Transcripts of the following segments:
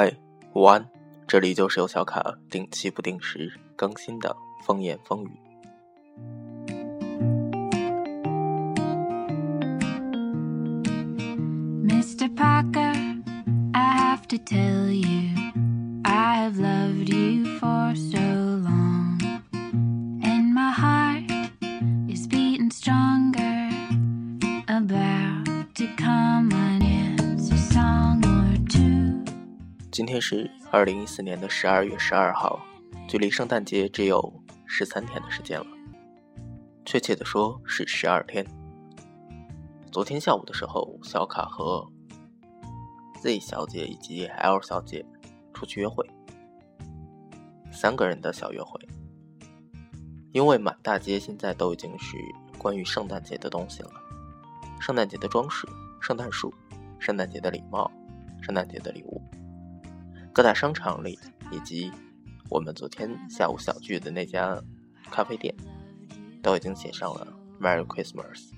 嗨，午安，这里就是由小卡定期不定时更新的风言风语。Mr. Parker, I have to tell you, I have loved you for so long, 今天是二零一四年的十二月十二号，距离圣诞节只有十三天的时间了，确切的说是十二天。昨天下午的时候，小卡和 Z 小姐以及 L 小姐出去约会，三个人的小约会。因为满大街现在都已经是关于圣诞节的东西了，圣诞节的装饰、圣诞树、圣诞节的礼帽、圣诞节的礼物，各大商场里以及我们昨天下午小聚的那家咖啡店，都已经写上了 Merry Christmas。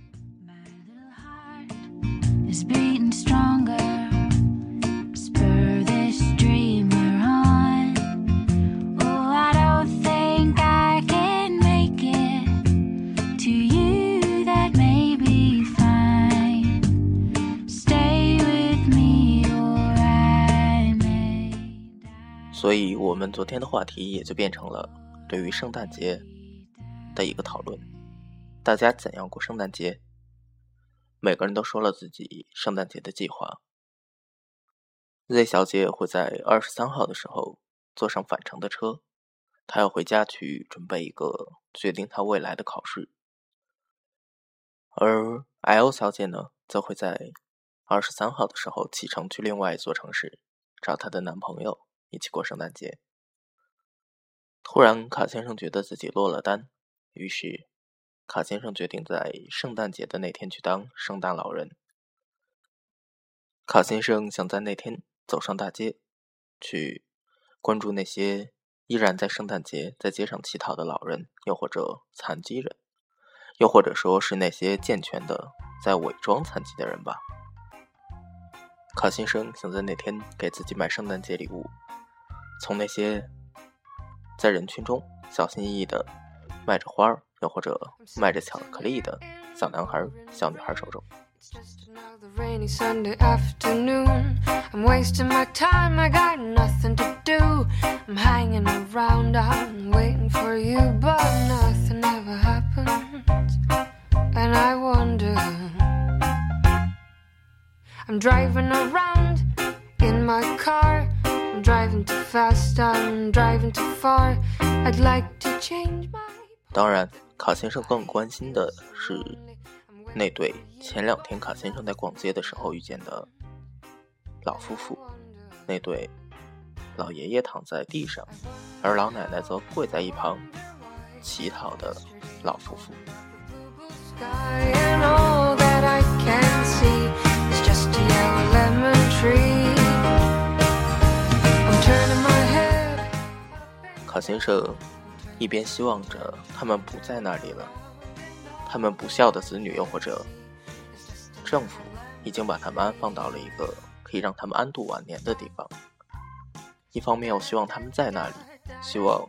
所以，我们昨天的话题也就变成了对于圣诞节的一个讨论。大家怎样过圣诞节？每个人都说了自己圣诞节的计划。Z 小姐会在二十三号的时候坐上返程的车，她要回家去准备一个决定她未来的考试。而 L 小姐呢，则会在二十三号的时候启程去另外一座城市找她的男朋友一起过圣诞节。突然，卡先生觉得自己落了单，于是。卡先生决定在圣诞节的那天去当圣诞老人。卡先生想在那天走上大街，去关注那些依然在圣诞节在街上乞讨的老人，又或者残疾人，又或者说是那些健全的在伪装残疾的人吧。卡先生想在那天给自己买圣诞节礼物，从那些在人群中小心翼翼的卖着花儿。又或者卖着巧克力的小男孩、小女孩手中。I'm driving around in my car. I'm driving too fast, I'm driving too far. I'd like to change my. 当然，卡先生更关心的是那对前两天卡先生在逛街的时候遇见的老夫妇，那对老爷爷躺在地上，而老奶奶则跪在一旁乞讨的老夫妇。卡先生。一边希望着他们不在那里了，他们不孝的子女又或者政府已经把他们安放到了一个可以让他们安度晚年的地方。一方面又希望他们在那里，希望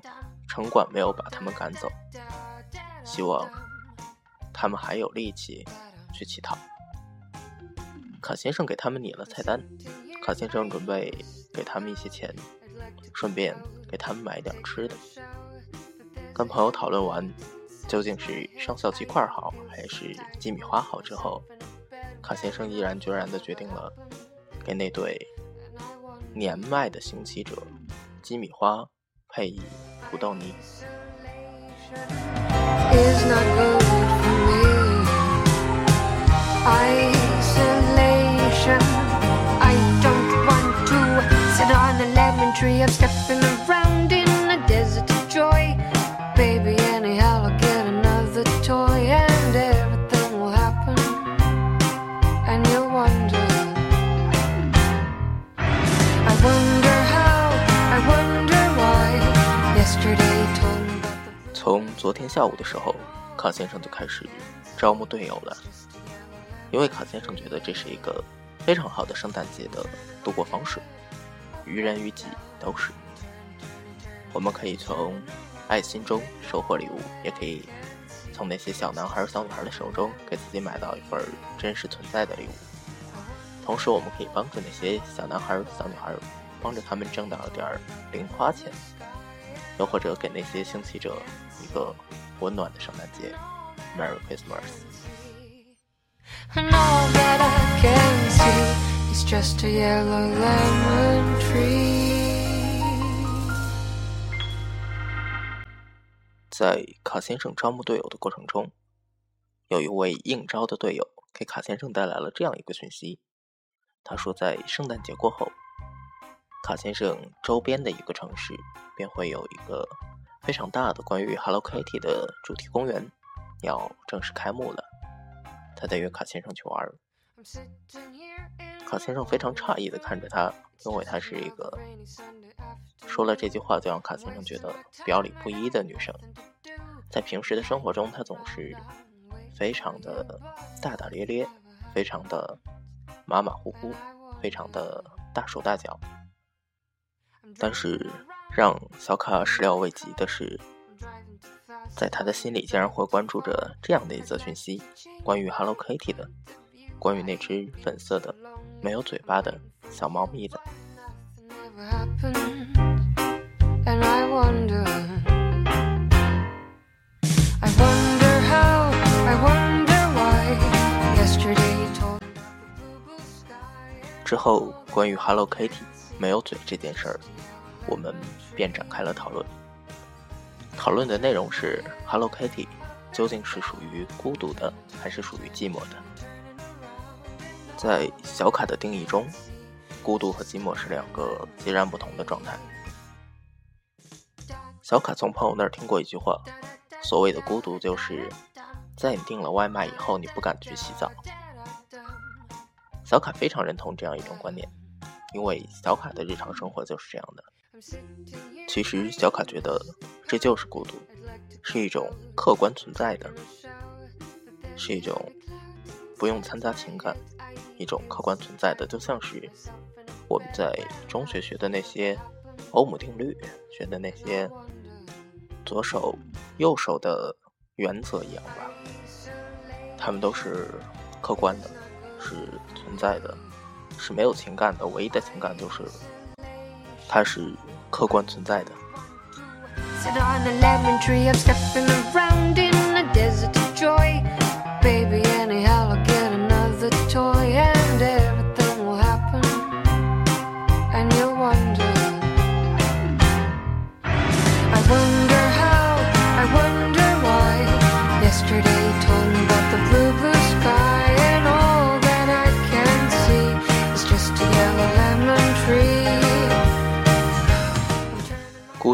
城管没有把他们赶走，希望他们还有力气去乞讨。卡先生给他们拟了菜单，卡先生准备给他们一些钱，顺便给他们买点吃的。跟朋友讨论完，究竟是上校鸡块好还是鸡米花好之后，卡先生毅然决然地决定了给那对年迈的行乞者鸡米花配以土豆泥。从昨天下午的时候，卡先生就开始招募队友了，因为卡先生觉得这是一个非常好的圣诞节的度过方式。于人于己都是。我们可以从爱心中收获礼物，也可以从那些小男孩、小女孩的手中给自己买到一份真实存在的礼物。同时，我们可以帮助那些小男孩、小女孩，帮着他们挣到点零花钱，又或者给那些兴起者一个温暖的圣诞节，Merry Christmas。在卡先生招募队友的过程中，有一位应招的队友给卡先生带来了这样一个讯息。他说，在圣诞节过后，卡先生周边的一个城市便会有一个非常大的关于 Hello Kitty 的主题公园要正式开幕了。他在约卡先生去玩。卡先生非常诧异的看着他，因为他是一个说了这句话就让卡先生觉得表里不一的女生。在平时的生活中，她总是非常的大大咧咧，非常的。马马虎虎，非常的大手大脚。但是让小卡始料未及的是，在他的心里竟然会关注着这样的一则讯息：关于 Hello Kitty 的，关于那只粉色的、没有嘴巴的小猫咪的。之后，关于 Hello Kitty 没有嘴这件事儿，我们便展开了讨论。讨论的内容是：Hello Kitty 究竟是属于孤独的，还是属于寂寞的？在小卡的定义中，孤独和寂寞是两个截然不同的状态。小卡从朋友那儿听过一句话：所谓的孤独，就是在你订了外卖以后，你不敢去洗澡。小卡非常认同这样一种观点，因为小卡的日常生活就是这样的。其实小卡觉得这就是孤独，是一种客观存在的，是一种不用掺杂情感，一种客观存在的，就像是我们在中学学的那些欧姆定律，学的那些左手右手的原则一样吧，他们都是客观的。是存在的，是没有情感的。唯一的情感就是，它是客观存在的。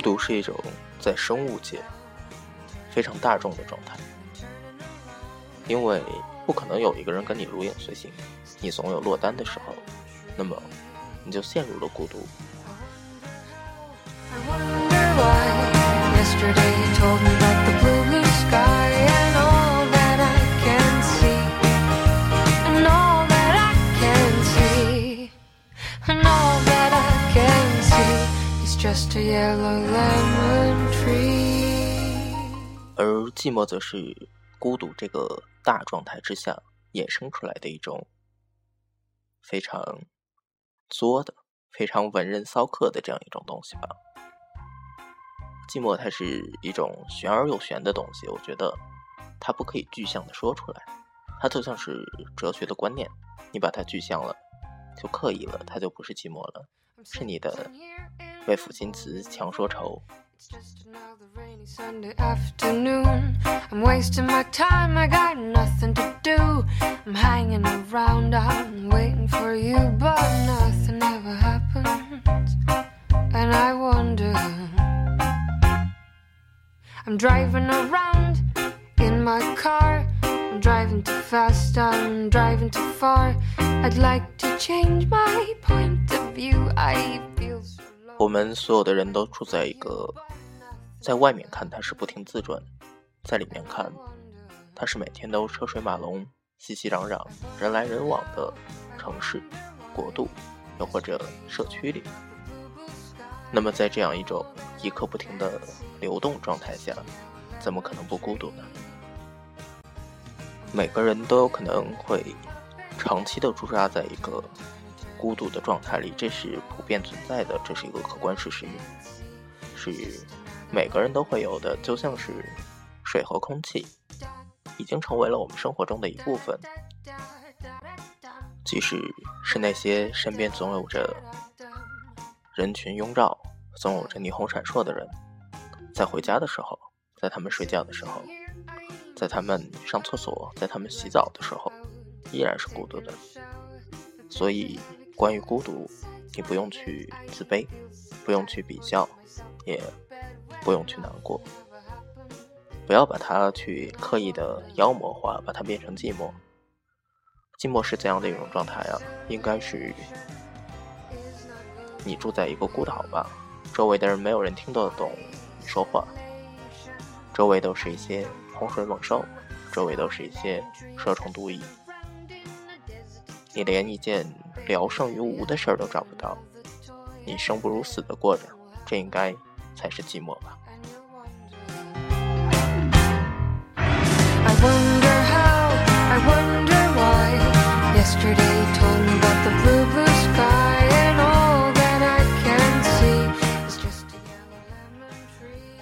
独是一种在生物界非常大众的状态，因为不可能有一个人跟你如影随形，你总有落单的时候，那么你就陷入了孤独。而寂寞则是孤独这个大状态之下衍生出来的一种非常作的、非常文人骚客的这样一种东西吧。寂寞它是一种玄而又玄的东西，我觉得它不可以具象的说出来，它就像是哲学的观念，你把它具象了，就刻意了，它就不是寂寞了，是你的。为赋新词强说愁。Sunday afternoon. I'm wasting my time, I got nothing to do. I'm hanging around, I'm waiting for you, but nothing ever happens. And I wonder. I'm driving around in my car. I'm driving too fast, I'm driving too far. I'd like to change my point 我们所有的人都处在一个，在外面看它是不停自转，在里面看，它是每天都车水马龙、熙熙攘攘、人来人往的城市、国度，又或者社区里。那么在这样一种一刻不停的流动状态下，怎么可能不孤独呢？每个人都有可能会长期的驻扎在一个孤独的状态里，这是普遍存在的，这是一个客观事实，是每个人都会有的，就像是水和空气，已经成为了我们生活中的一部分。即使是那些身边总有着人群拥绕、总有着霓虹闪烁的人，在回家的时候，在他们睡觉的时候，在他们上厕所、在他们洗澡的时候，依然是孤独的。所以，关于孤独，你不用去自卑，不用去比较，也不用去难过，不要把它去刻意的妖魔化，把它变成寂寞。寂寞是怎样的一种状态啊？应该是你住在一个孤岛吧，周围的人没有人听得懂你说话，周围都是一些洪水猛兽，周围都是一些蛇虫毒蚁，你连一件聊胜于无的事儿都找不到，你生不如死的过着，这应该才是寂寞吧。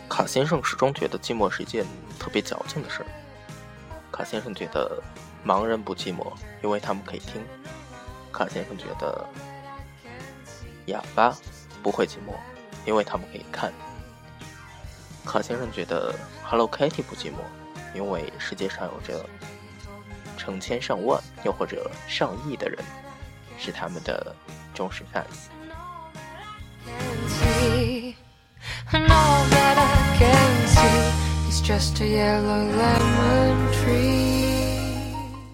卡先生始终觉得寂寞是一件特别矫情的事儿。卡先生觉得盲人不寂寞，因为他们可以听。卡先生觉得哑巴不会寂寞，因为他们可以看。卡先生觉得 Hello Kitty 不寂寞，因为世界上有着成千上万，又或者上亿的人是他们的忠实 fans。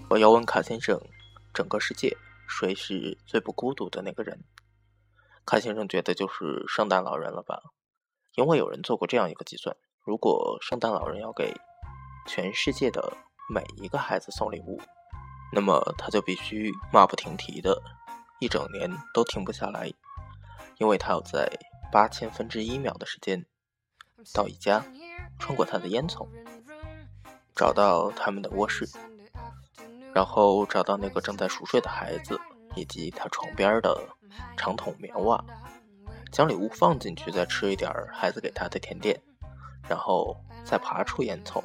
我要问卡先生，整个世界谁是最不孤独的那个人？卡先生觉得就是圣诞老人了吧？因为有人做过这样一个计算：如果圣诞老人要给全世界的每一个孩子送礼物，那么他就必须马不停蹄的，一整年都停不下来，因为他要在八千分之一秒的时间到一家。穿过他的烟囱，找到他们的卧室，然后找到那个正在熟睡的孩子，以及他床边的长筒棉袜，将礼物放进去，再吃一点孩子给他的甜点，然后再爬出烟囱，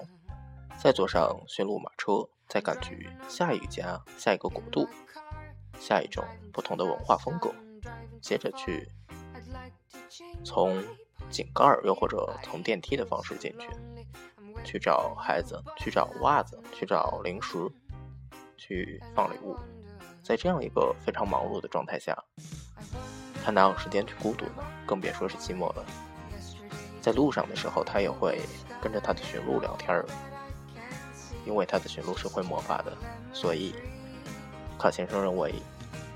再坐上驯鹿马车，再赶去下一家、下一个国度、下一种不同的文化风格，接着去从。井盖儿，又或者从电梯的方式进去，去找孩子，去找袜子，去找零食，去放礼物。在这样一个非常忙碌的状态下，他哪有时间去孤独呢？更别说是寂寞了。在路上的时候，他也会跟着他的驯鹿聊天儿，因为他的驯鹿是会魔法的，所以卡先生认为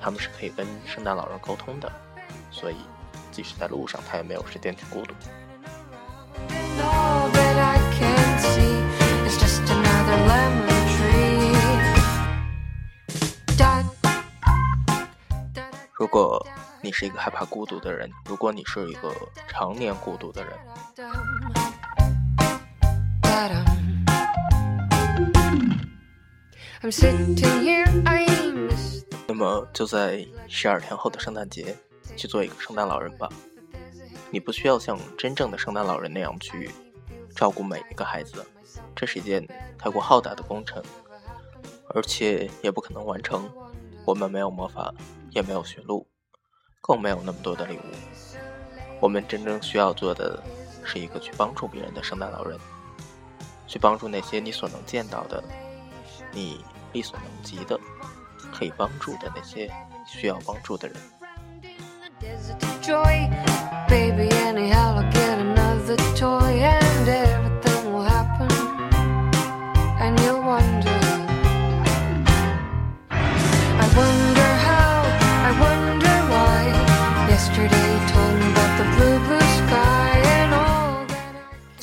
他们是可以跟圣诞老人沟通的，所以。即使在路上，他也没有时间去孤独。果你是一个害怕孤独的人，如果你是一个常年孤独的人，那么就在十二天后的圣诞节。去做一个圣诞老人吧，你不需要像真正的圣诞老人那样去照顾每一个孩子，这是一件太过浩大的工程，而且也不可能完成。我们没有魔法，也没有驯鹿，更没有那么多的礼物。我们真正需要做的是一个去帮助别人的圣诞老人，去帮助那些你所能见到的、你力所能及的、可以帮助的那些需要帮助的人。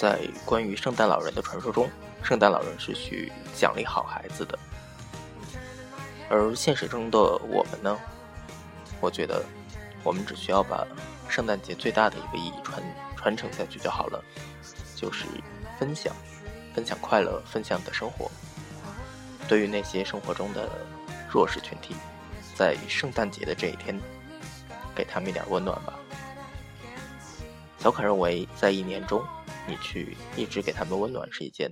在关于圣诞老人的传说中，圣诞老人是去奖励好孩子的，而现实中的我们呢？我觉得。我们只需要把圣诞节最大的一个意义传传承下去就好了，就是分享，分享快乐，分享你的生活。对于那些生活中的弱势群体，在圣诞节的这一天，给他们一点温暖吧。小凯认为，在一年中，你去一直给他们温暖是一件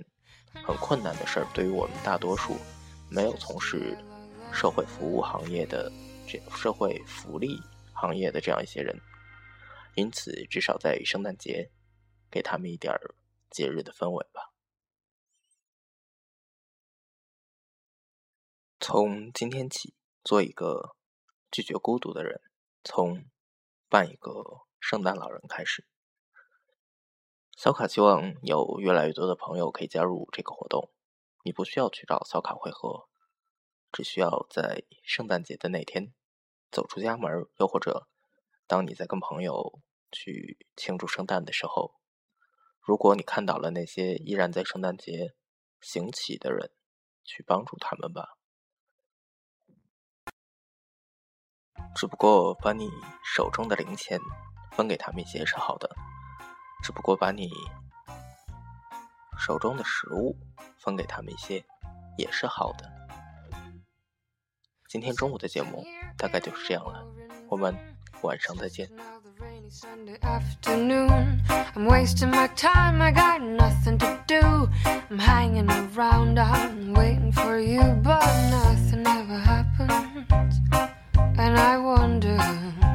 很困难的事儿。对于我们大多数没有从事社会服务行业的这社会福利行业的这样一些人。因此，至少在圣诞节，给他们一点节日的氛围吧。从今天起，做一个拒绝孤独的人，从扮一个圣诞老人开始。小卡希望有越来越多的朋友可以加入这个活动。你不需要去找小卡会合，只需要在圣诞节的那天走出家门，又或者当你在跟朋友。去庆祝圣诞的时候，如果你看到了那些依然在圣诞节行乞的人，去帮助他们吧。只不过把你手中的零钱分给他们一些是好的，只不过把你手中的食物分给他们一些也是好的。今天中午的节目大概就是这样了，我们晚上再见。And I wonder.